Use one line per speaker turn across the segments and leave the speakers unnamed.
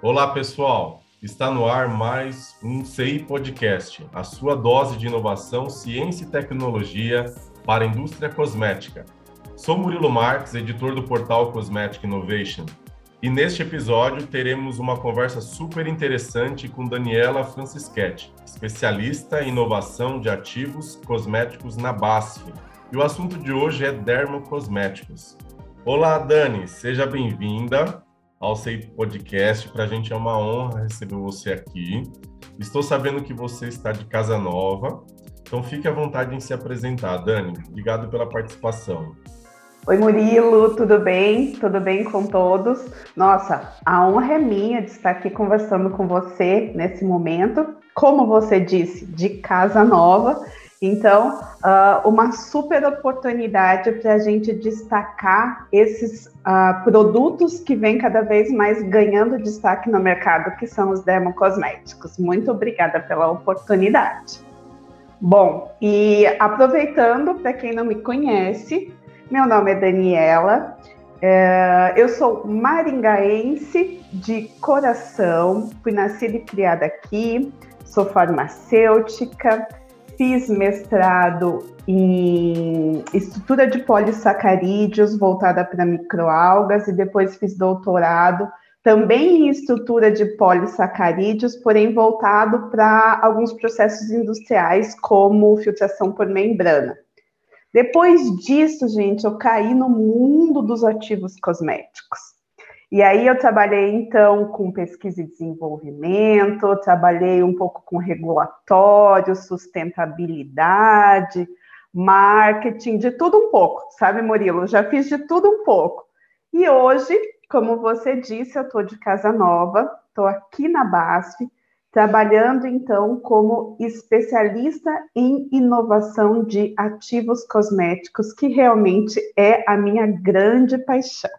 Olá, pessoal. Está no ar mais um CI Podcast, a sua dose de inovação, ciência e tecnologia para a indústria cosmética. Sou Murilo Marques, editor do portal Cosmetic Innovation, e neste episódio teremos uma conversa super interessante com Daniela Francischetti, especialista em inovação de ativos cosméticos na BASF. E o assunto de hoje é dermocosméticos. Olá, Dani, seja bem-vinda ao CEI Podcast. Para a gente é uma honra receber você aqui. Estou sabendo que você está de casa nova, então fique à vontade em se apresentar. Dani, obrigado pela participação.
Oi, Murilo, tudo bem? Tudo bem com todos? Nossa, a honra é minha de estar aqui conversando com você nesse momento. Como você disse, de casa nova. Então, uh, uma super oportunidade para a gente destacar esses uh, produtos que vêm cada vez mais ganhando destaque no mercado, que são os dermocosméticos. Muito obrigada pela oportunidade. Bom, e aproveitando, para quem não me conhece, meu nome é Daniela, é, eu sou maringaense de coração, fui nascida e criada aqui, sou farmacêutica, fiz mestrado em estrutura de polissacarídeos voltada para microalgas e depois fiz doutorado também em estrutura de polissacarídeos, porém voltado para alguns processos industriais como filtração por membrana. Depois disso, gente, eu caí no mundo dos ativos cosméticos. E aí eu trabalhei então com pesquisa e desenvolvimento, trabalhei um pouco com regulatório, sustentabilidade, marketing, de tudo um pouco, sabe, Murilo? Já fiz de tudo um pouco. E hoje, como você disse, eu estou de casa nova, estou aqui na BASF, trabalhando então como especialista em inovação de ativos cosméticos, que realmente é a minha grande paixão.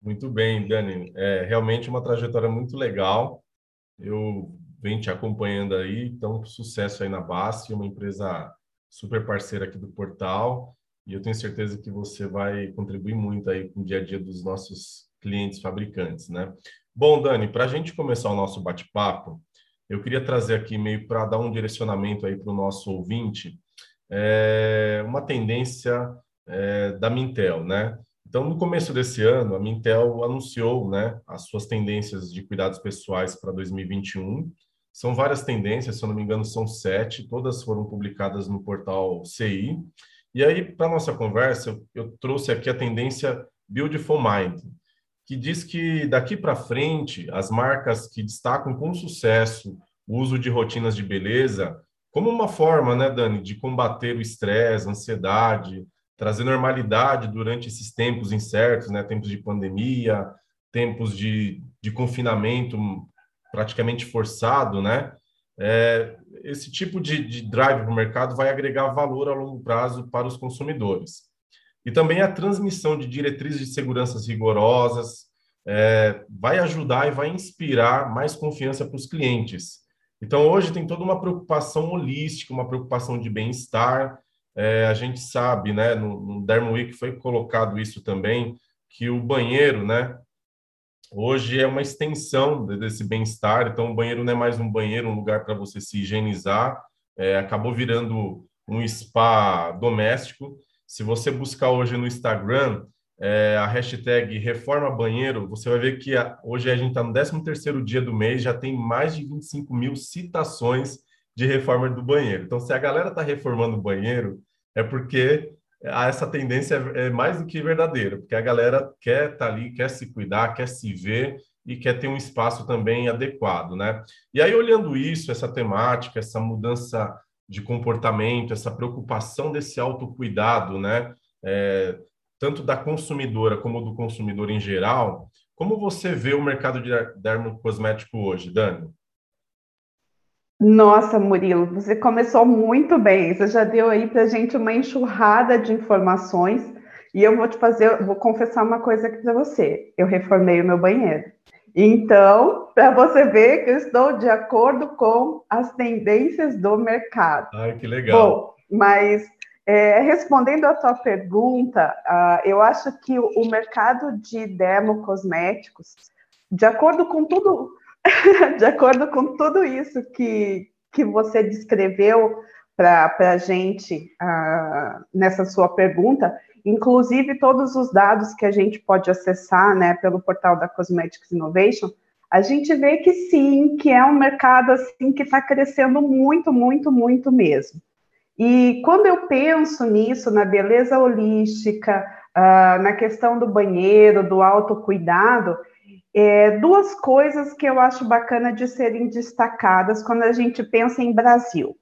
Muito bem, Dani. É realmente uma trajetória muito legal. Eu venho te acompanhando aí, então sucesso aí na base, uma empresa super parceira aqui do portal, e eu tenho certeza que você vai contribuir muito aí com o dia a dia dos nossos clientes fabricantes, né? Bom, Dani, para a gente começar o nosso bate-papo, eu queria trazer aqui meio para dar um direcionamento aí para o nosso ouvinte, é, uma tendência é, da Mintel, né? Então, no começo desse ano, a Mintel anunciou né, as suas tendências de cuidados pessoais para 2021. São várias tendências, se eu não me engano, são sete, todas foram publicadas no portal CI. E aí, para nossa conversa, eu, eu trouxe aqui a tendência Beautiful Mind, que diz que daqui para frente, as marcas que destacam com sucesso o uso de rotinas de beleza, como uma forma, né, Dani, de combater o estresse, a ansiedade, trazer normalidade durante esses tempos incertos, né? Tempos de pandemia, tempos de, de confinamento praticamente forçado, né? É, esse tipo de, de drive para o mercado vai agregar valor a longo prazo para os consumidores. E também a transmissão de diretrizes de seguranças rigorosas é, vai ajudar e vai inspirar mais confiança para os clientes. Então, hoje tem toda uma preocupação holística, uma preocupação de bem-estar, é, a gente sabe, né, no, no Week foi colocado isso também, que o banheiro, né, hoje é uma extensão desse bem-estar, então o banheiro não é mais um banheiro, um lugar para você se higienizar, é, acabou virando um spa doméstico. Se você buscar hoje no Instagram é, a hashtag Reforma Banheiro, você vai ver que a, hoje a gente está no 13º dia do mês, já tem mais de 25 mil citações de reforma do banheiro. Então, se a galera está reformando o banheiro, é porque essa tendência é mais do que verdadeira, porque a galera quer estar tá ali, quer se cuidar, quer se ver e quer ter um espaço também adequado, né? E aí, olhando isso, essa temática, essa mudança de comportamento, essa preocupação desse autocuidado, né? É, tanto da consumidora como do consumidor em geral, como você vê o mercado de dermocosmético hoje, Dani?
Nossa, Murilo, você começou muito bem. Você já deu aí para gente uma enxurrada de informações. E eu vou te fazer, vou confessar uma coisa aqui para você. Eu reformei o meu banheiro. Então, para você ver que eu estou de acordo com as tendências do mercado.
Ai, que legal.
Bom, mas é, respondendo à tua pergunta, uh, eu acho que o, o mercado de dermocosméticos de acordo com tudo, de acordo com tudo isso que, que você descreveu para a gente uh, nessa sua pergunta, inclusive todos os dados que a gente pode acessar né, pelo portal da Cosmetics Innovation, a gente vê que sim, que é um mercado assim que está crescendo muito, muito, muito mesmo. E quando eu penso nisso, na beleza holística, uh, na questão do banheiro, do autocuidado, é, duas coisas que eu acho bacana de serem destacadas quando a gente pensa em Brasil.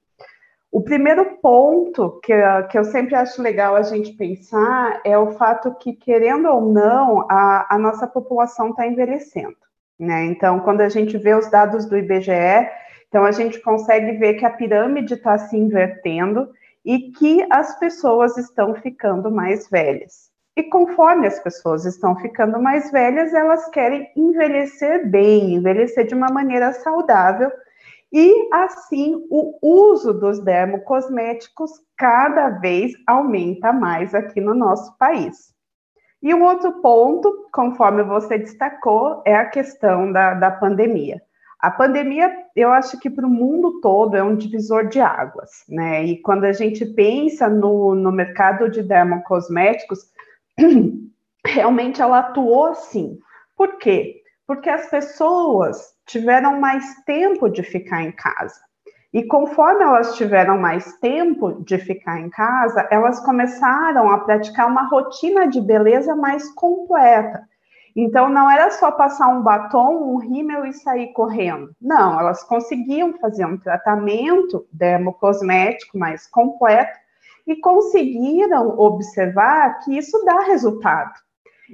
O primeiro ponto que, que eu sempre acho legal a gente pensar é o fato que, querendo ou não, a, a nossa população está envelhecendo. Né? Então, quando a gente vê os dados do IBGE, então a gente consegue ver que a pirâmide está se invertendo e que as pessoas estão ficando mais velhas. E conforme as pessoas estão ficando mais velhas, elas querem envelhecer bem, envelhecer de uma maneira saudável. E assim, o uso dos dermocosméticos cada vez aumenta mais aqui no nosso país. E um outro ponto, conforme você destacou, é a questão da, da pandemia. A pandemia, eu acho que para o mundo todo é um divisor de águas, né? E quando a gente pensa no, no mercado de dermocosméticos, realmente ela atuou assim. Por quê? Porque as pessoas tiveram mais tempo de ficar em casa. E conforme elas tiveram mais tempo de ficar em casa, elas começaram a praticar uma rotina de beleza mais completa. Então, não era só passar um batom, um rímel e sair correndo. Não, elas conseguiam fazer um tratamento dermocosmético mais completo e conseguiram observar que isso dá resultado.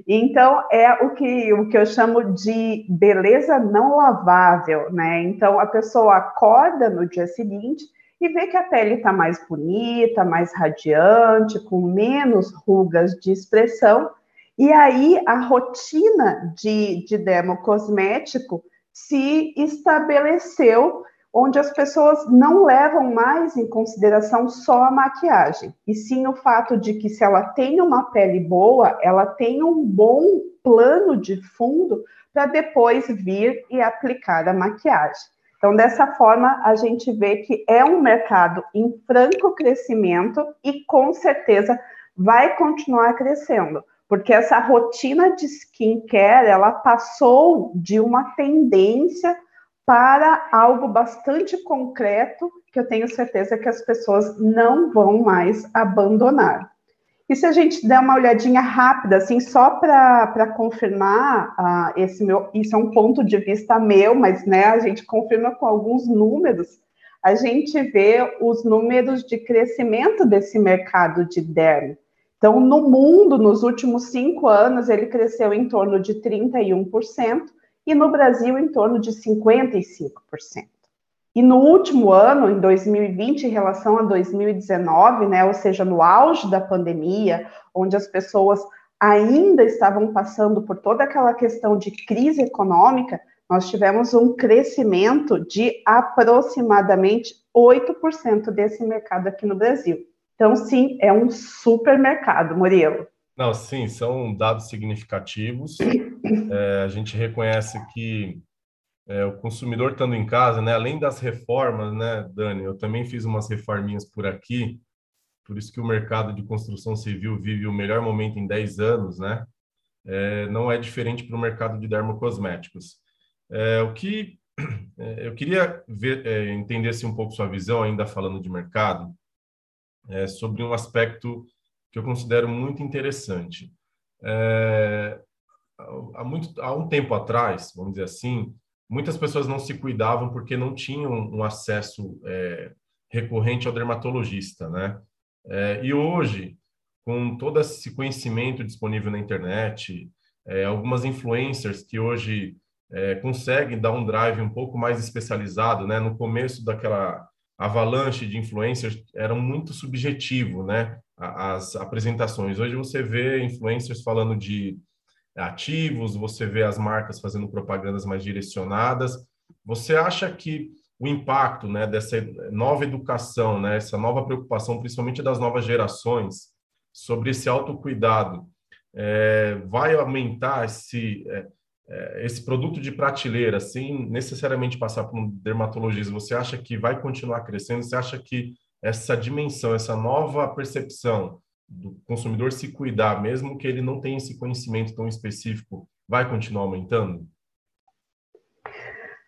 Então, é o que, o que eu chamo de beleza não lavável, né? Então, a pessoa acorda no dia seguinte e vê que a pele está mais bonita, mais radiante, com menos rugas de expressão, e aí a rotina de, de dermocosmético se estabeleceu onde as pessoas não levam mais em consideração só a maquiagem, e sim o fato de que se ela tem uma pele boa, ela tem um bom plano de fundo para depois vir e aplicar a maquiagem. Então, dessa forma, a gente vê que é um mercado em franco crescimento e com certeza vai continuar crescendo, porque essa rotina de skincare, ela passou de uma tendência para algo bastante concreto que eu tenho certeza que as pessoas não vão mais abandonar. E se a gente der uma olhadinha rápida, assim, só para confirmar, uh, esse meu, isso é um ponto de vista meu, mas né, a gente confirma com alguns números, a gente vê os números de crescimento desse mercado de dermo. Então, no mundo, nos últimos cinco anos, ele cresceu em torno de 31%, e no Brasil em torno de 55%. E no último ano, em 2020, em relação a 2019, né, ou seja, no auge da pandemia, onde as pessoas ainda estavam passando por toda aquela questão de crise econômica, nós tivemos um crescimento de aproximadamente 8% desse mercado aqui no Brasil. Então, sim, é um supermercado, Murilo.
Não, sim, são dados significativos. É, a gente reconhece que é, o consumidor estando em casa, né, além das reformas, né, Dani, eu também fiz umas reforminhas por aqui, por isso que o mercado de construção civil vive o melhor momento em 10 anos, né? É, não é diferente para o mercado de dermocosméticos. É, o que é, eu queria ver, é, entender se um pouco sua visão, ainda falando de mercado, é, sobre um aspecto que eu considero muito interessante. Há, muito, há um tempo atrás, vamos dizer assim, muitas pessoas não se cuidavam porque não tinham um acesso é, recorrente ao dermatologista, né? É, e hoje, com todo esse conhecimento disponível na internet, é, algumas influencers que hoje é, conseguem dar um drive um pouco mais especializado, né? No começo daquela avalanche de influencers era muito subjetivo, né? as apresentações. Hoje você vê influencers falando de ativos, você vê as marcas fazendo propagandas mais direcionadas. Você acha que o impacto né, dessa nova educação, né, essa nova preocupação, principalmente das novas gerações, sobre esse autocuidado, é, vai aumentar esse, é, é, esse produto de prateleira, sem necessariamente passar por um dermatologista, você acha que vai continuar crescendo? Você acha que essa dimensão, essa nova percepção do consumidor se cuidar, mesmo que ele não tenha esse conhecimento tão específico, vai continuar aumentando?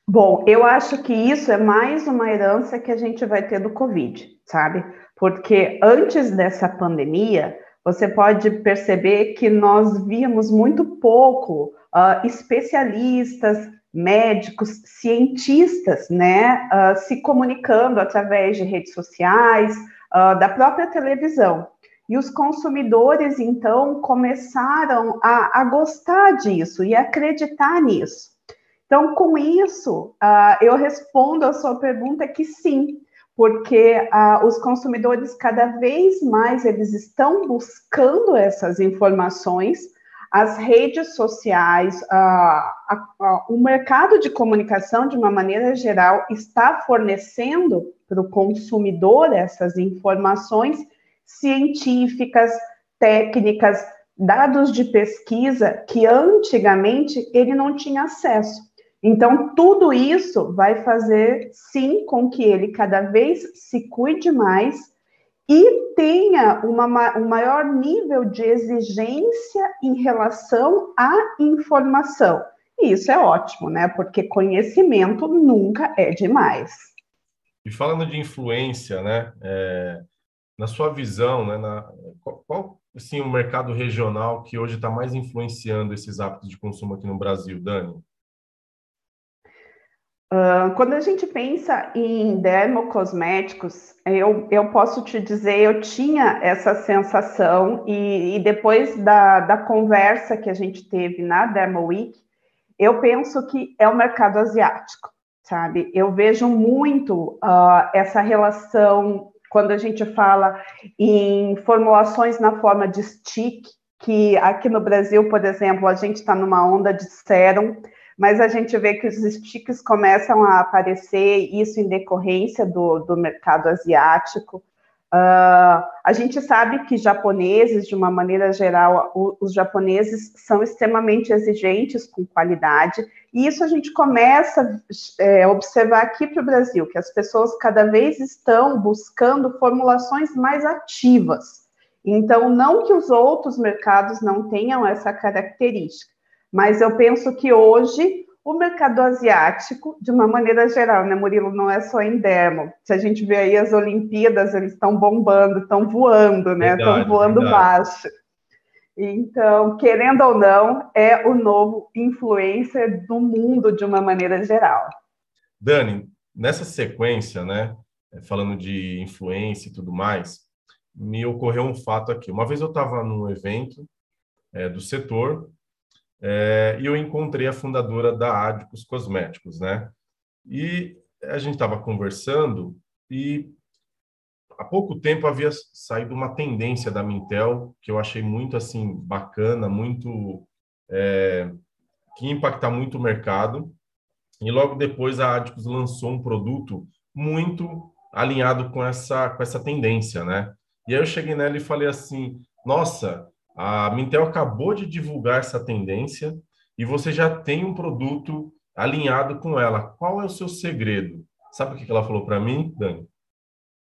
Bom, eu acho que isso é mais uma herança que a gente vai ter do Covid, sabe? Porque antes dessa pandemia, você pode perceber que nós víamos muito pouco uh, especialistas, médicos, cientistas, né, uh, se comunicando através de redes sociais, uh, da própria televisão. E os consumidores, então, começaram a, a gostar disso e acreditar nisso. Então, com isso, eu respondo a sua pergunta que sim, porque uh, os consumidores cada vez mais eles estão buscando essas informações, as redes sociais, uh, uh, o mercado de comunicação, de uma maneira geral, está fornecendo para o consumidor essas informações científicas, técnicas, dados de pesquisa que antigamente ele não tinha acesso. Então, tudo isso vai fazer, sim, com que ele cada vez se cuide mais e tenha uma, um maior nível de exigência em relação à informação. E isso é ótimo, né? Porque conhecimento nunca é demais.
E falando de influência, né? É, na sua visão, né? Na, qual, qual assim, o mercado regional que hoje está mais influenciando esses hábitos de consumo aqui no Brasil, Dani?
Uh, quando a gente pensa em dermocosméticos, eu, eu posso te dizer, eu tinha essa sensação, e, e depois da, da conversa que a gente teve na Dermo Week, eu penso que é o mercado asiático, sabe? Eu vejo muito uh, essa relação quando a gente fala em formulações na forma de stick, que aqui no Brasil, por exemplo, a gente está numa onda de sérum, mas a gente vê que os sticks começam a aparecer, isso em decorrência do, do mercado asiático. Uh, a gente sabe que japoneses, de uma maneira geral, o, os japoneses são extremamente exigentes com qualidade, e isso a gente começa a é, observar aqui para o Brasil, que as pessoas cada vez estão buscando formulações mais ativas. Então, não que os outros mercados não tenham essa característica, mas eu penso que hoje o mercado asiático, de uma maneira geral, né, Murilo, não é só em dermo. Se a gente vê aí as Olimpíadas, eles estão bombando, estão voando, né? Estão voando verdade. baixo. Então, querendo ou não, é o novo influencer do mundo de uma maneira geral.
Dani, nessa sequência, né, falando de influência e tudo mais, me ocorreu um fato aqui. Uma vez eu estava num evento é, do setor é, e eu encontrei a fundadora da Adicos Cosméticos, né? E a gente estava conversando e há pouco tempo havia saído uma tendência da Mintel que eu achei muito assim bacana, muito é, que impacta muito o mercado. E logo depois a Adicos lançou um produto muito alinhado com essa com essa tendência, né? E aí eu cheguei nela e falei assim: "Nossa, a Mintel acabou de divulgar essa tendência e você já tem um produto alinhado com ela. Qual é o seu segredo? Sabe o que ela falou para mim, Dani?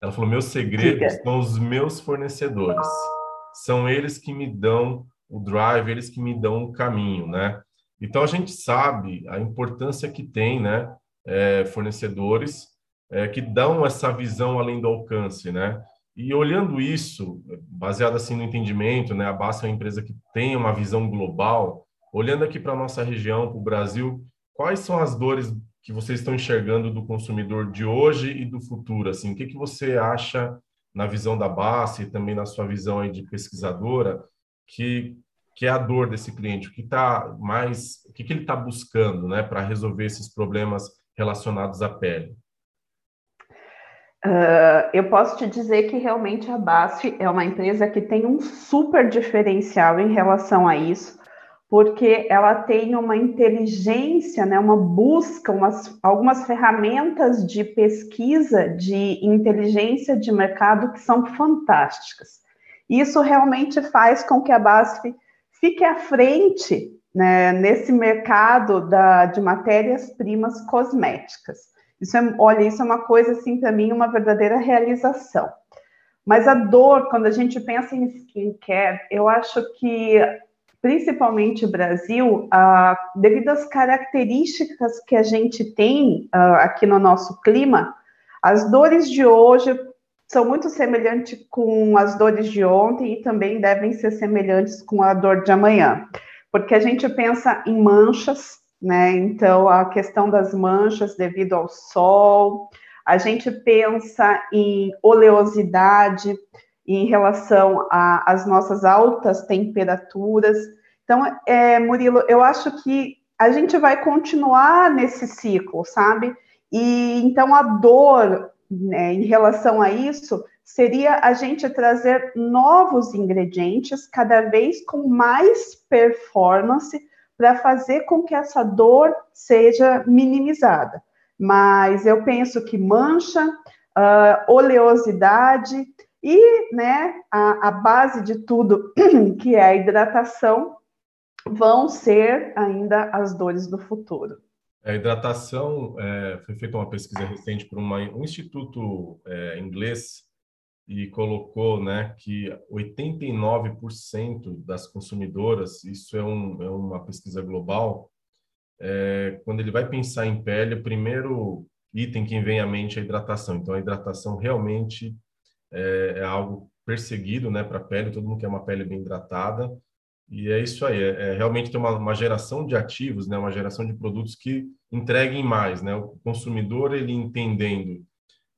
Ela falou: meus segredos são os meus fornecedores. São eles que me dão o drive, eles que me dão o caminho, né? Então a gente sabe a importância que tem, né? É, fornecedores é, que dão essa visão além do alcance, né? E olhando isso, baseado assim no entendimento, né, a Basta é uma empresa que tem uma visão global. Olhando aqui para a nossa região, para o Brasil, quais são as dores que vocês estão enxergando do consumidor de hoje e do futuro? Assim, o que, que você acha na visão da Basta e também na sua visão aí de pesquisadora que que é a dor desse cliente? O que está mais, o que, que ele está buscando, né, para resolver esses problemas relacionados à pele?
Uh, eu posso te dizer que realmente a BASF é uma empresa que tem um super diferencial em relação a isso, porque ela tem uma inteligência, né, uma busca, umas, algumas ferramentas de pesquisa de inteligência de mercado que são fantásticas. Isso realmente faz com que a BASF fique à frente né, nesse mercado da, de matérias-primas cosméticas. Isso é, olha, isso é uma coisa, assim, para mim, uma verdadeira realização. Mas a dor, quando a gente pensa em skincare, eu acho que, principalmente o Brasil, ah, devido às características que a gente tem ah, aqui no nosso clima, as dores de hoje são muito semelhantes com as dores de ontem e também devem ser semelhantes com a dor de amanhã, porque a gente pensa em manchas, né? Então, a questão das manchas devido ao sol, a gente pensa em oleosidade em relação às nossas altas temperaturas. Então, é, Murilo, eu acho que a gente vai continuar nesse ciclo, sabe? E então a dor né, em relação a isso seria a gente trazer novos ingredientes, cada vez com mais performance, para fazer com que essa dor seja minimizada. Mas eu penso que mancha, uh, oleosidade e né, a, a base de tudo, que é a hidratação, vão ser ainda as dores do futuro.
A hidratação, é, foi feita uma pesquisa recente por uma, um instituto é, inglês e colocou né, que 89% das consumidoras, isso é, um, é uma pesquisa global, é, quando ele vai pensar em pele, o primeiro item que vem à mente é a hidratação. Então, a hidratação realmente é, é algo perseguido né, para a pele, todo mundo quer uma pele bem hidratada, e é isso aí, é, é realmente ter uma, uma, geração de ativos, né, uma geração de produtos que entreguem mais, né? O consumidor ele entendendo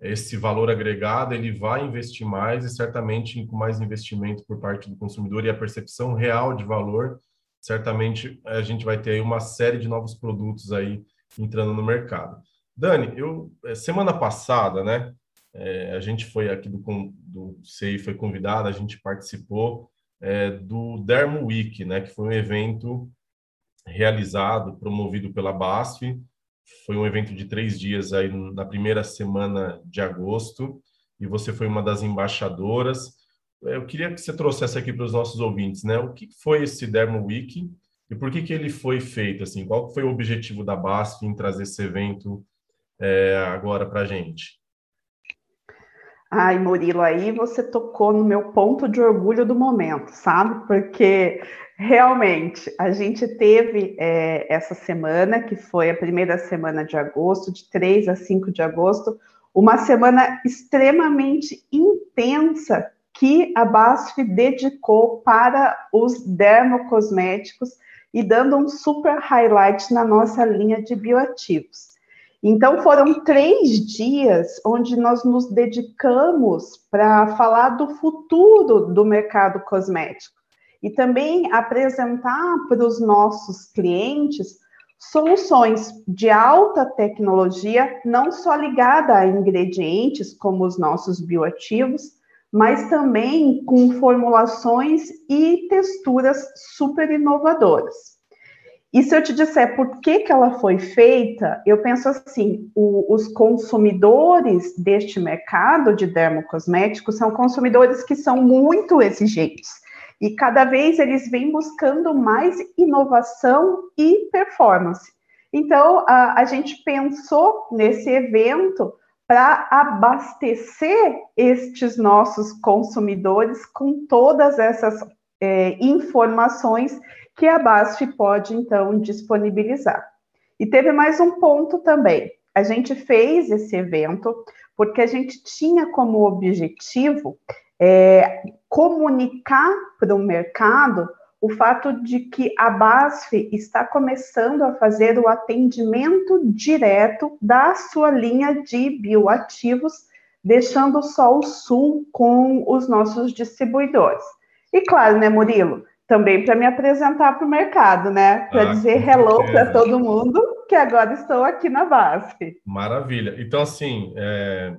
esse valor agregado, ele vai investir mais e certamente com mais investimento por parte do consumidor e a percepção real de valor, certamente a gente vai ter aí uma série de novos produtos aí entrando no mercado. Dani, eu é, semana passada, né? É, a gente foi aqui do, do CEI, foi convidado, a gente participou é, do Dermo Week, né, que foi um evento realizado, promovido pela BASF. Foi um evento de três dias aí na primeira semana de agosto e você foi uma das embaixadoras. Eu queria que você trouxesse aqui para os nossos ouvintes, né? O que foi esse Dermo Week e por que que ele foi feito? Assim, qual foi o objetivo da BASF em trazer esse evento é, agora para a gente?
Ai, Murilo, aí você tocou no meu ponto de orgulho do momento, sabe? Porque realmente a gente teve é, essa semana, que foi a primeira semana de agosto, de 3 a 5 de agosto, uma semana extremamente intensa que a BASF dedicou para os dermocosméticos e dando um super highlight na nossa linha de bioativos. Então, foram três dias onde nós nos dedicamos para falar do futuro do mercado cosmético e também apresentar para os nossos clientes soluções de alta tecnologia, não só ligada a ingredientes como os nossos bioativos, mas também com formulações e texturas super inovadoras. E se eu te disser por que, que ela foi feita, eu penso assim: o, os consumidores deste mercado de dermocosméticos são consumidores que são muito exigentes. E cada vez eles vêm buscando mais inovação e performance. Então, a, a gente pensou nesse evento para abastecer estes nossos consumidores com todas essas é, informações que a BASF pode, então, disponibilizar. E teve mais um ponto também. A gente fez esse evento porque a gente tinha como objetivo é, comunicar para o mercado o fato de que a BASF está começando a fazer o atendimento direto da sua linha de bioativos, deixando só o sul com os nossos distribuidores. E claro, né, Murilo? também para me apresentar para o mercado, né? Para ah, dizer hello para todo mundo que agora estou aqui na BASF.
Maravilha. Então, assim, é...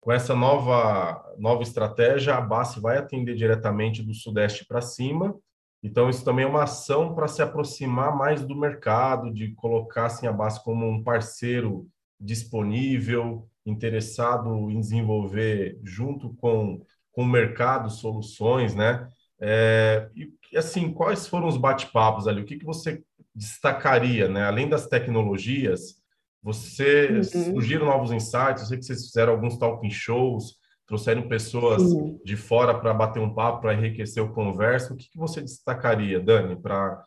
com essa nova, nova estratégia, a BASF vai atender diretamente do Sudeste para cima. Então, isso também é uma ação para se aproximar mais do mercado, de colocar assim, a BASF como um parceiro disponível, interessado em desenvolver junto com, com o mercado soluções, né? É, e assim, quais foram os bate-papos ali? O que, que você destacaria, né? Além das tecnologias, você uhum. surgiram novos insights. Eu sei que vocês fizeram alguns talking shows, trouxeram pessoas Sim. de fora para bater um papo, para enriquecer o conversa. O que, que você destacaria, Dani, para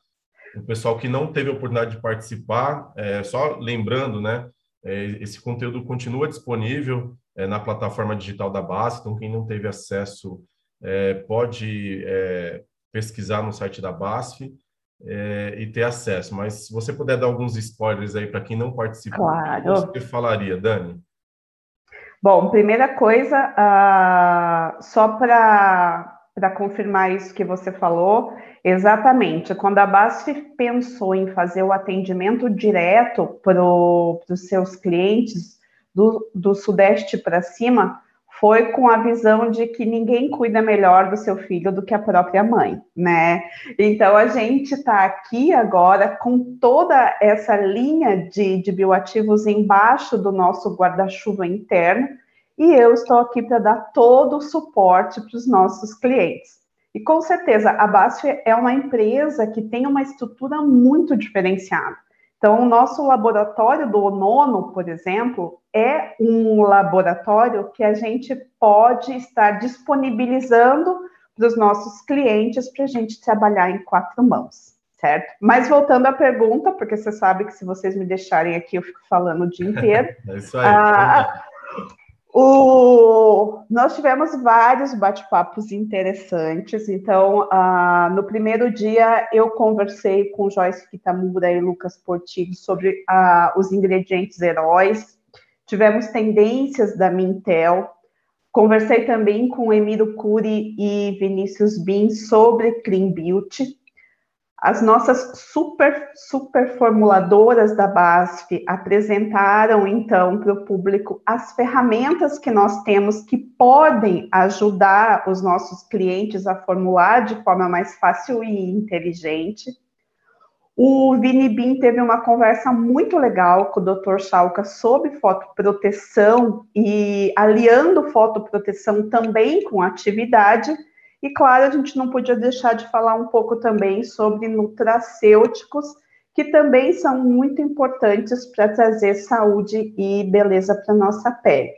o pessoal que não teve a oportunidade de participar? É, só lembrando, né? É, esse conteúdo continua disponível é, na plataforma digital da BASF, então quem não teve acesso é, pode é, pesquisar no site da BASF é, e ter acesso. Mas se você puder dar alguns spoilers aí para quem não participou, claro. você falaria, Dani?
Bom, primeira coisa, uh, só para confirmar isso que você falou, exatamente, quando a BASF pensou em fazer o atendimento direto para os seus clientes do, do Sudeste para cima, foi com a visão de que ninguém cuida melhor do seu filho do que a própria mãe, né? Então a gente está aqui agora com toda essa linha de, de bioativos embaixo do nosso guarda-chuva interno e eu estou aqui para dar todo o suporte para os nossos clientes. E com certeza a BASF é uma empresa que tem uma estrutura muito diferenciada. Então, o nosso laboratório do nono, por exemplo, é um laboratório que a gente pode estar disponibilizando para os nossos clientes para a gente trabalhar em quatro mãos, certo? Mas voltando à pergunta, porque você sabe que se vocês me deixarem aqui, eu fico falando o dia inteiro.
é isso aí. Ah,
o, nós tivemos vários bate-papos interessantes. Então, uh, no primeiro dia, eu conversei com Joyce Kitamura e Lucas Portillo sobre uh, os ingredientes heróis. Tivemos tendências da Mintel. Conversei também com Emiro Cury e Vinícius Bin sobre Clean Beauty. As nossas super, super formuladoras da BASF apresentaram, então, para o público as ferramentas que nós temos que podem ajudar os nossos clientes a formular de forma mais fácil e inteligente. O Vini Bin teve uma conversa muito legal com o Dr. Chalca sobre fotoproteção e aliando fotoproteção também com atividade. E, claro, a gente não podia deixar de falar um pouco também sobre nutracêuticos, que também são muito importantes para trazer saúde e beleza para nossa pele.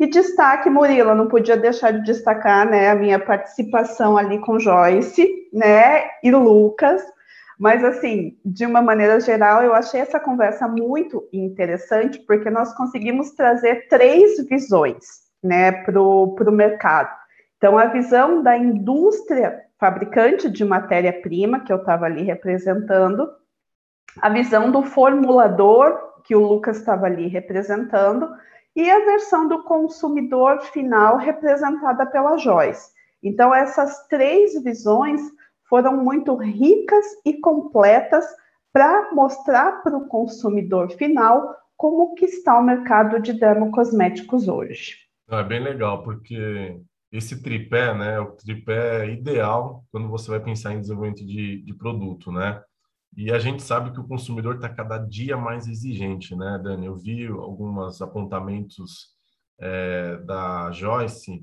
E destaque, Murila, não podia deixar de destacar né, a minha participação ali com Joyce né, e Lucas. Mas, assim, de uma maneira geral, eu achei essa conversa muito interessante, porque nós conseguimos trazer três visões né, para o mercado. Então, a visão da indústria fabricante de matéria-prima, que eu estava ali representando, a visão do formulador, que o Lucas estava ali representando, e a versão do consumidor final, representada pela Joyce. Então, essas três visões foram muito ricas e completas para mostrar para o consumidor final como que está o mercado de dermocosméticos hoje.
É bem legal, porque esse tripé, né, é o tripé ideal quando você vai pensar em desenvolvimento de, de produto, né? E a gente sabe que o consumidor está cada dia mais exigente, né, Dani? Eu vi alguns apontamentos é, da Joyce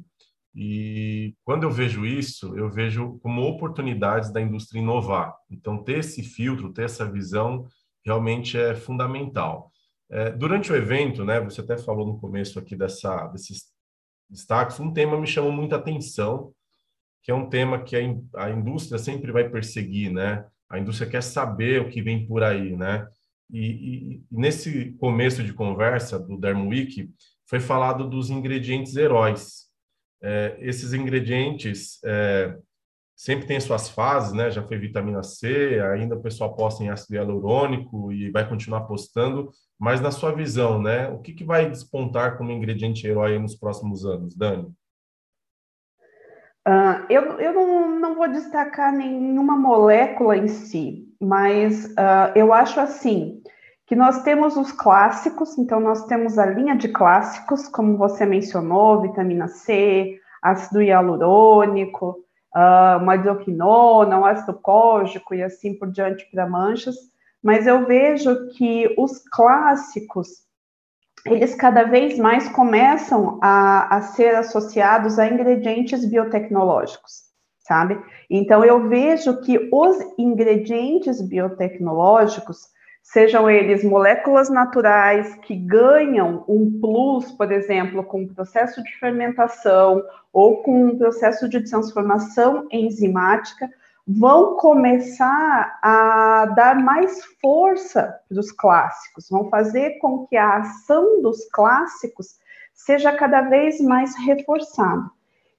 e quando eu vejo isso, eu vejo como oportunidades da indústria inovar. Então, ter esse filtro, ter essa visão, realmente é fundamental. É, durante o evento, né, você até falou no começo aqui dessa, desses destaques, um tema me chamou muita atenção, que é um tema que a, a indústria sempre vai perseguir, né? A indústria quer saber o que vem por aí, né? E, e, nesse começo de conversa do Dermo Week, foi falado dos ingredientes heróis. É, esses ingredientes é, sempre têm suas fases, né? Já foi vitamina C, ainda o pessoal aposta em ácido hialurônico e vai continuar apostando. Mas na sua visão, né? O que, que vai despontar como ingrediente herói nos próximos anos, Dani?
Uh, eu eu não, não vou destacar nenhuma molécula em si, mas uh, eu acho assim que nós temos os clássicos, então nós temos a linha de clássicos, como você mencionou, vitamina C, ácido hialurônico, uh, uma hidroquinona, um ácido cógico e assim por diante para manchas, mas eu vejo que os clássicos, eles cada vez mais começam a, a ser associados a ingredientes biotecnológicos, sabe? Então, eu vejo que os ingredientes biotecnológicos, sejam eles moléculas naturais que ganham um plus, por exemplo, com o processo de fermentação ou com um processo de transformação enzimática, vão começar a dar mais força para os clássicos, vão fazer com que a ação dos clássicos seja cada vez mais reforçada.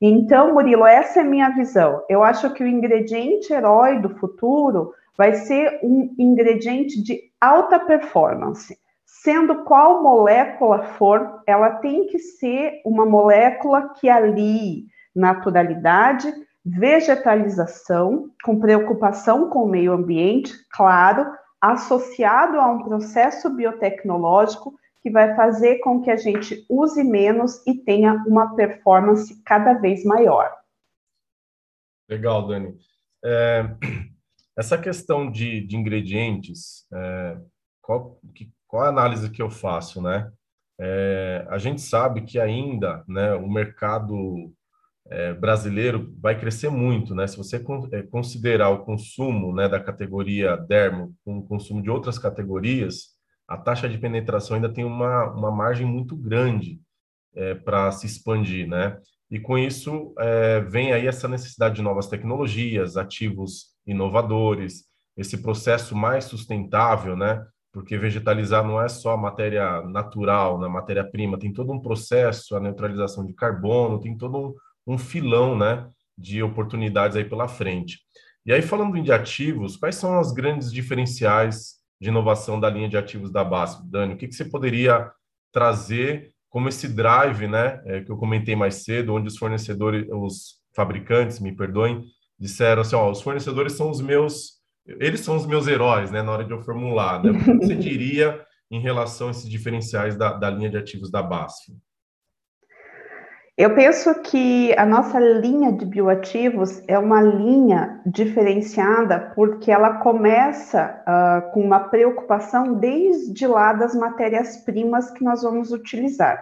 Então, Murilo, essa é minha visão. Eu acho que o ingrediente herói do futuro vai ser um ingrediente de alta performance. Sendo qual molécula for, ela tem que ser uma molécula que alie naturalidade, vegetalização, com preocupação com o meio ambiente, claro, associado a um processo biotecnológico que vai fazer com que a gente use menos e tenha uma performance cada vez maior.
Legal, Dani. É, essa questão de, de ingredientes, é, qual, que, qual a análise que eu faço, né? É, a gente sabe que ainda, né, o mercado é, brasileiro vai crescer muito, né? Se você é, considerar o consumo, né, da categoria dermo com o consumo de outras categorias, a taxa de penetração ainda tem uma, uma margem muito grande é, para se expandir, né? E com isso é, vem aí essa necessidade de novas tecnologias, ativos inovadores, esse processo mais sustentável, né? Porque vegetalizar não é só matéria natural, né? matéria-prima, tem todo um processo, a neutralização de carbono, tem todo um, um filão, né? De oportunidades aí pela frente. E aí, falando de ativos, quais são as grandes diferenciais de inovação da linha de ativos da BASF. Dani, o que, que você poderia trazer como esse drive, né, é, que eu comentei mais cedo, onde os fornecedores, os fabricantes, me perdoem, disseram assim, ó, os fornecedores são os meus, eles são os meus heróis, né, na hora de eu formular, né? O que você diria em relação a esses diferenciais da, da linha de ativos da BASF?
Eu penso que a nossa linha de bioativos é uma linha diferenciada porque ela começa uh, com uma preocupação desde lá das matérias-primas que nós vamos utilizar.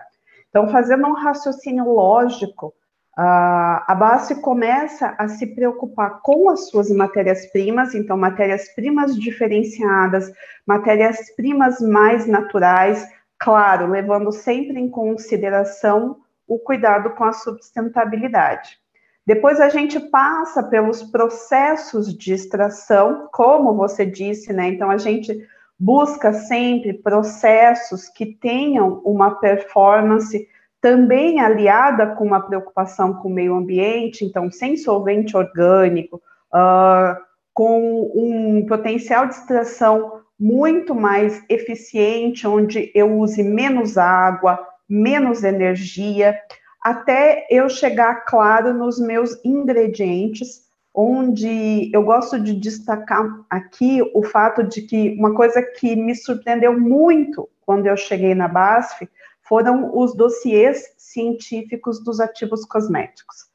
Então, fazendo um raciocínio lógico, a base começa a se preocupar com as suas matérias-primas, então, matérias-primas diferenciadas, matérias-primas mais naturais, claro, levando sempre em consideração o cuidado com a sustentabilidade. Depois a gente passa pelos processos de extração, como você disse, né? Então a gente busca sempre processos que tenham uma performance também aliada com uma preocupação com o meio ambiente, então sem solvente orgânico, uh, com um potencial de extração muito mais eficiente, onde eu use menos água, menos energia, até eu chegar, claro, nos meus ingredientes, onde eu gosto de destacar aqui o fato de que uma coisa que me surpreendeu muito quando eu cheguei na BASF foram os dossiês científicos dos ativos cosméticos.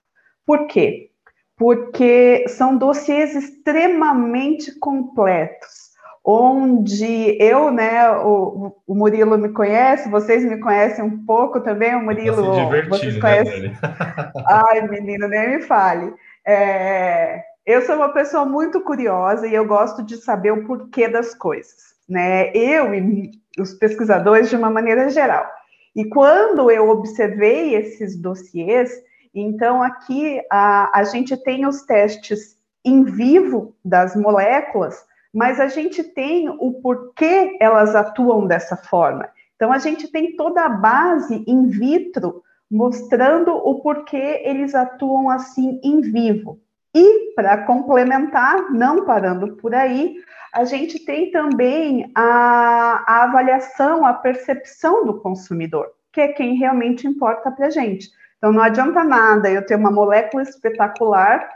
Por quê? Porque são dossiês extremamente completos onde eu, né, o, o, Murilo me conhece, vocês me conhecem um pouco também, o Murilo, vocês né, conhecem. Né, Ai, menino, nem me fale. É, eu sou uma pessoa muito curiosa e eu gosto de saber o porquê das coisas, né? Eu e os pesquisadores de uma maneira geral. E quando eu observei esses dossiês, então aqui a, a gente tem os testes em vivo das moléculas mas a gente tem o porquê elas atuam dessa forma. Então, a gente tem toda a base in vitro mostrando o porquê eles atuam assim em vivo. E, para complementar, não parando por aí, a gente tem também a, a avaliação, a percepção do consumidor, que é quem realmente importa para a gente. Então, não adianta nada eu ter uma molécula espetacular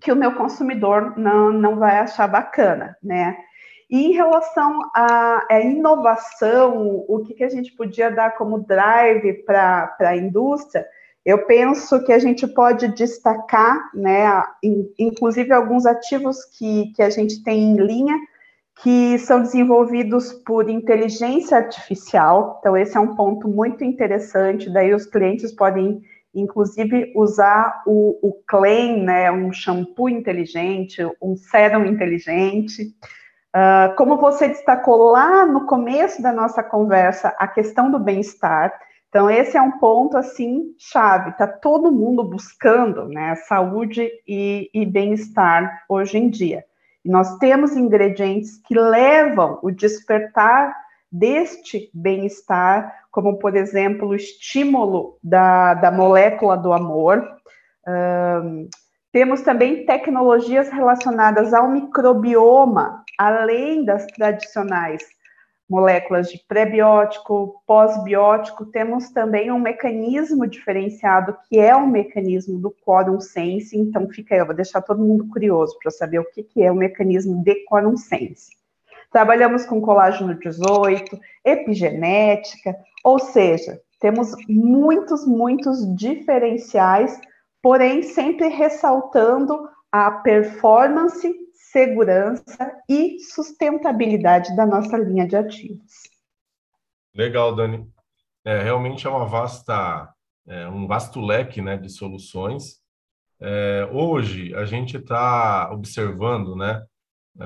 que o meu consumidor não, não vai achar bacana, né? E em relação à, à inovação, o que, que a gente podia dar como drive para a indústria, eu penso que a gente pode destacar, né, inclusive alguns ativos que, que a gente tem em linha, que são desenvolvidos por inteligência artificial. Então, esse é um ponto muito interessante. Daí, os clientes podem inclusive usar o, o Claim, né, um shampoo inteligente, um sérum inteligente. Uh, como você destacou lá no começo da nossa conversa, a questão do bem-estar. Então, esse é um ponto, assim, chave. Está todo mundo buscando, né, saúde e, e bem-estar hoje em dia. Nós temos ingredientes que levam o despertar deste bem-estar, como, por exemplo, o estímulo da, da molécula do amor. Um, temos também tecnologias relacionadas ao microbioma, além das tradicionais moléculas de prebiótico, pós-biótico, temos também um mecanismo diferenciado, que é o mecanismo do quorum sense. Então, fica aí, eu vou deixar todo mundo curioso para saber o que, que é o mecanismo de quorum sense. Trabalhamos com colágeno 18, epigenética, ou seja, temos muitos, muitos diferenciais, porém sempre ressaltando a performance, segurança e sustentabilidade da nossa linha de ativos.
Legal, Dani. É, realmente é uma vasta, é, um vasto leque né, de soluções. É, hoje a gente está observando, né,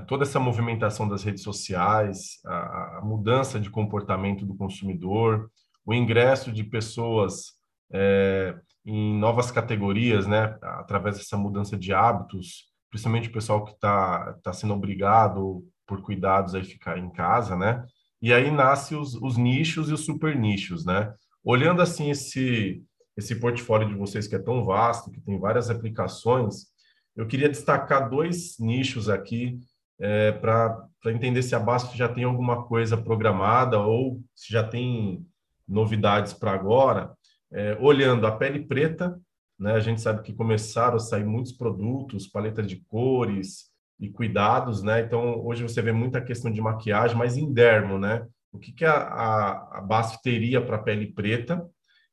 toda essa movimentação das redes sociais, a, a, mudança de comportamento do consumidor, o ingresso de pessoas é, em novas categorias, né, através dessa mudança de hábitos, principalmente o pessoal que está tá sendo obrigado por cuidados a ficar em casa, né? E aí nasce os, os nichos e os super nichos, né? Olhando assim esse esse portfólio de vocês que é tão vasto, que tem várias aplicações, eu queria destacar dois nichos aqui é, para entender se a BASF já tem alguma coisa programada ou se já tem novidades para agora. É, olhando a pele preta, né, a gente sabe que começaram a sair muitos produtos, paleta de cores e cuidados, né? Então, hoje você vê muita questão de maquiagem, mas em dermo, né? O que, que a, a, a BASF teria para pele preta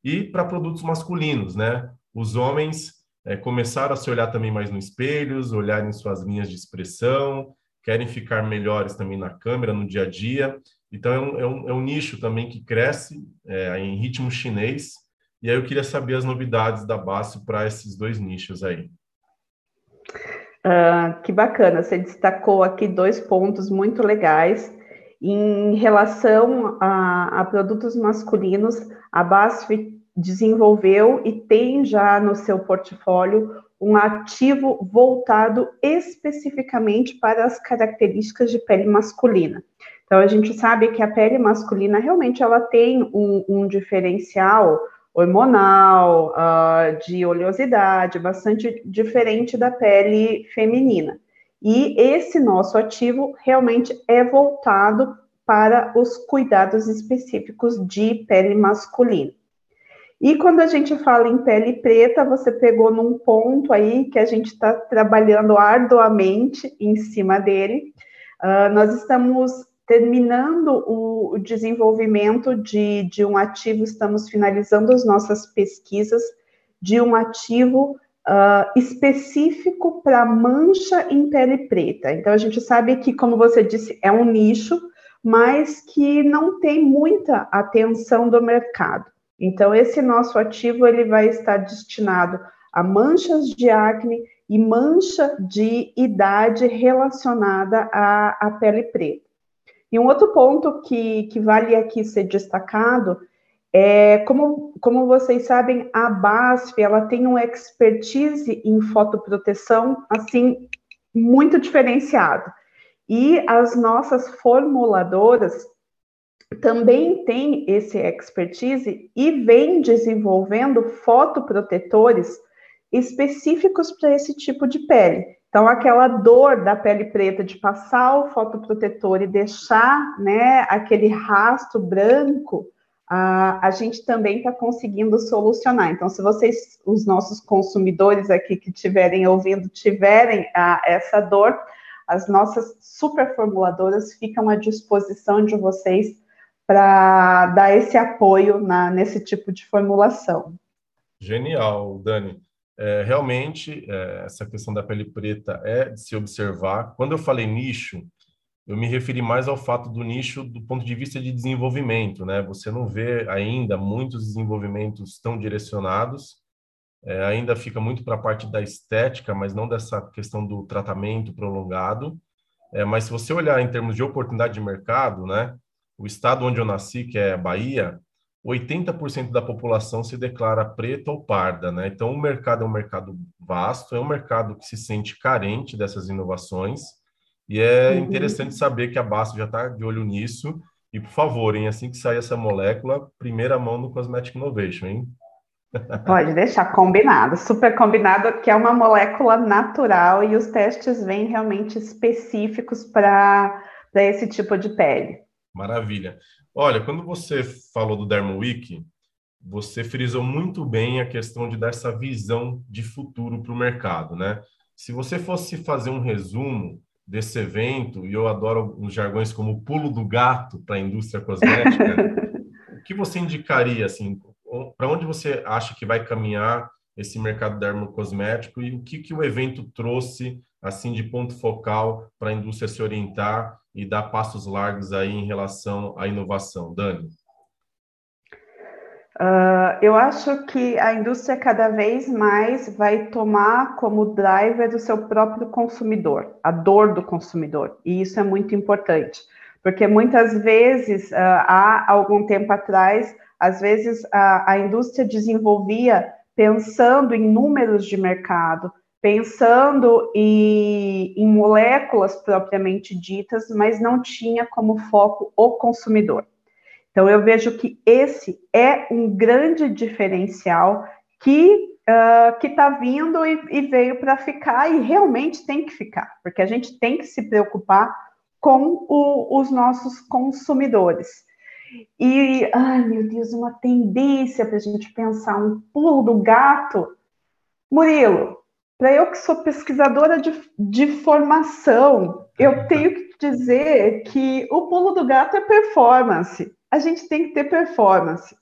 e para produtos masculinos, né? Os homens é, começaram a se olhar também mais no espelhos, olharem suas linhas de expressão, querem ficar melhores também na câmera, no dia a dia. Então, é um, é um, é um nicho também que cresce é, em ritmo chinês. E aí eu queria saber as novidades da Basso para esses dois nichos aí.
Uh, que bacana, você destacou aqui dois pontos muito legais. Em relação a, a produtos masculinos, a BASF desenvolveu e tem já no seu portfólio um ativo voltado especificamente para as características de pele masculina. Então, a gente sabe que a pele masculina realmente ela tem um, um diferencial hormonal, uh, de oleosidade, bastante diferente da pele feminina. E esse nosso ativo realmente é voltado para os cuidados específicos de pele masculina. E quando a gente fala em pele preta, você pegou num ponto aí que a gente está trabalhando arduamente em cima dele. Uh, nós estamos terminando o, desenvolvimento de, de um ativo, estamos finalizando as nossas pesquisas de um ativo uh, específico para mancha em pele preta. Então, a gente sabe que, como você disse, é um nicho, mas que não tem muita atenção do mercado. Então, esse nosso ativo ele vai estar destinado a manchas de acne e mancha de idade relacionada à, à pele preta. E um outro ponto que, que vale aqui ser destacado é, como, como vocês sabem, a BASF ela tem uma expertise em fotoproteção assim muito diferenciado. E as nossas formuladoras também tem esse expertise e vem desenvolvendo fotoprotetores específicos para esse tipo de pele. Então, aquela dor da pele preta de passar o fotoprotetor e deixar né, aquele rastro branco, a, a gente também está conseguindo solucionar. Então, se vocês, os nossos consumidores aqui que estiverem ouvindo, tiverem a, essa dor, as nossas super formuladoras ficam à disposição de vocês para dar esse apoio na, nesse tipo de formulação.
Genial, Dani. É, realmente, é, essa questão da pele preta é de se observar. Quando eu falei nicho, eu me referi mais ao fato do nicho do ponto de vista de desenvolvimento, né? Você não vê ainda muitos desenvolvimentos tão direcionados, é, ainda fica muito para a parte da estética, mas não dessa questão do tratamento prolongado. É, mas se você olhar em termos de oportunidade de mercado, né, o estado onde eu nasci, que é a Bahia, 80% da população se declara preta ou parda, né? Então o mercado é um mercado vasto, é um mercado que se sente carente dessas inovações e é uhum. interessante saber que a Basto já está de olho nisso. E por favor, hein, assim que sair essa molécula, primeira mão no Cosmetic Innovation, hein?
Pode deixar combinado, super combinado, que é uma molécula natural e os testes vêm realmente específicos para esse tipo de pele.
Maravilha. Olha, quando você falou do Dermoweek, você frisou muito bem a questão de dar essa visão de futuro para o mercado, né? Se você fosse fazer um resumo desse evento, e eu adoro os jargões como o pulo do gato para a indústria cosmética, o que você indicaria, assim, para onde você acha que vai caminhar esse mercado dermocosmético e o que, que o evento trouxe assim de ponto focal para a indústria se orientar e dar passos largos aí em relação à inovação, Dani?
Uh, eu acho que a indústria cada vez mais vai tomar como driver o seu próprio consumidor, a dor do consumidor, e isso é muito importante, porque muitas vezes, uh, há algum tempo atrás, às vezes a, a indústria desenvolvia pensando em números de mercado, pensando em, em, moléculas propriamente ditas, mas não tinha como foco o consumidor. Então, eu vejo que esse é um grande diferencial que uh, está vindo e, e veio para ficar e realmente tem que ficar, porque a gente tem que se preocupar com o, os nossos consumidores. E, ai meu Deus, uma tendência para a gente pensar um pulo do gato. Murilo, para eu que sou pesquisadora de, de formação, eu tenho que dizer que o pulo do gato é performance. A gente tem que ter performance.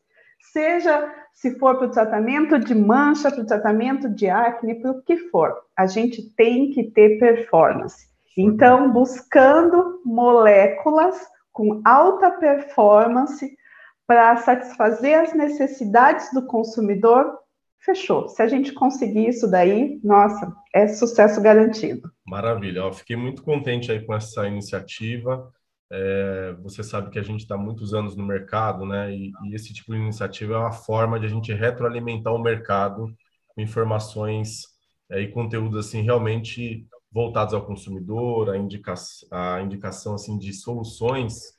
Seja se for para o tratamento de mancha, para o tratamento de acne, para o que for. A gente tem que ter performance. Então, buscando moléculas com alta performance para satisfazer as necessidades do consumidor, fechou. Se a gente conseguir isso daí, nossa, é sucesso garantido.
Maravilha, eu fiquei muito contente aí com essa iniciativa. É, você sabe que a gente está muitos anos no mercado, né? E, e, esse tipo de iniciativa é uma forma de a gente retroalimentar o mercado com informações é, e conteúdos assim realmente voltados ao consumidor, a, indica a indicação assim de soluções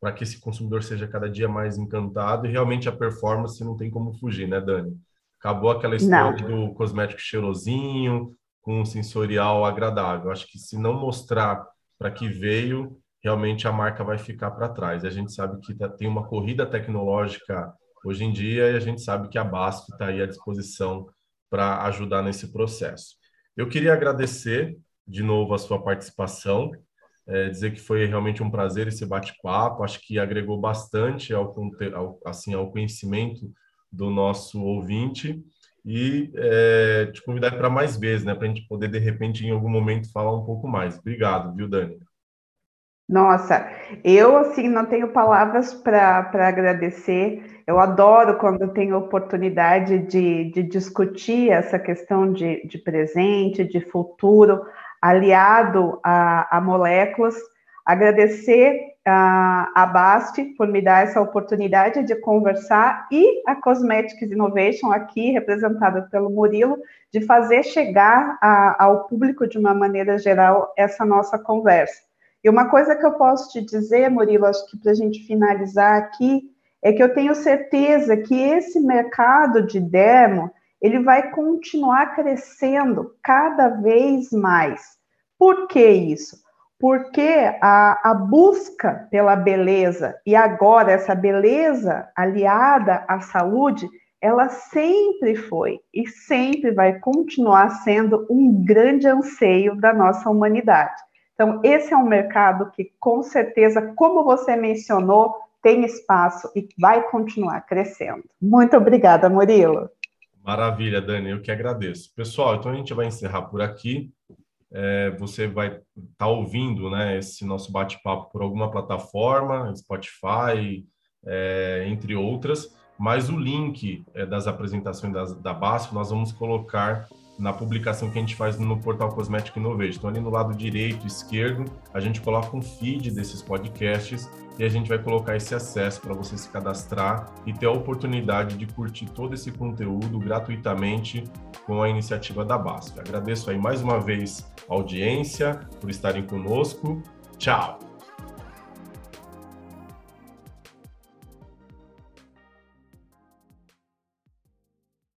para que esse consumidor seja cada dia mais encantado e realmente a performance não tem como fugir, né, Dani? Acabou aquela história não. do cosmético cheirosinho, com um sensorial agradável. Acho que se não mostrar para que veio, realmente a marca vai ficar para trás. E a gente sabe que tá, tem uma corrida tecnológica hoje em dia e a gente sabe que a Basto está aí à disposição para ajudar nesse processo. Eu queria agradecer de novo a sua participação, é, dizer que foi realmente um prazer esse bate-papo, acho que agregou bastante ao, ao, assim, ao conhecimento do nosso ouvinte e é, te convidar para mais vezes, né, para a gente poder, de repente, em algum momento, falar um pouco mais. Obrigado, viu, Dani?
Nossa, eu, assim, não tenho palavras para agradecer. Eu adoro quando tenho oportunidade de, de discutir essa questão de, de presente, de futuro, aliado a, a moléculas. Agradecer a, a Basti por me dar essa oportunidade de conversar e a Cosmetics Innovation, aqui representada pelo Murilo, de fazer chegar a, ao público de uma maneira geral essa nossa conversa. E uma coisa que eu posso te dizer, Murilo, acho que para a gente finalizar aqui, é que eu tenho certeza que esse mercado de demo ele vai continuar crescendo cada vez mais. Por que isso? Porque a, a busca pela beleza, e agora essa beleza aliada à saúde, ela sempre foi e sempre vai continuar sendo um grande anseio da nossa humanidade. Então, esse é um mercado que, com certeza, como você mencionou, tem espaço e vai continuar crescendo. Muito obrigada, Murilo.
Maravilha, Dani, eu que agradeço. Pessoal, então a gente vai encerrar por aqui. É, você vai estar tá ouvindo né, esse nosso bate-papo por alguma plataforma, Spotify, é, entre outras. mas o link é, das apresentações das, da BASF nós vamos colocar na publicação que a gente faz no portal Cosmético Innovation. Então, ali no lado direito, esquerdo, a gente coloca um feed desses podcasts e a gente vai colocar esse acesso para você se cadastrar e ter a oportunidade de curtir todo esse conteúdo gratuitamente com a iniciativa da BASF. Agradeço aí mais uma vez a audiência por estarem conosco. Tchau!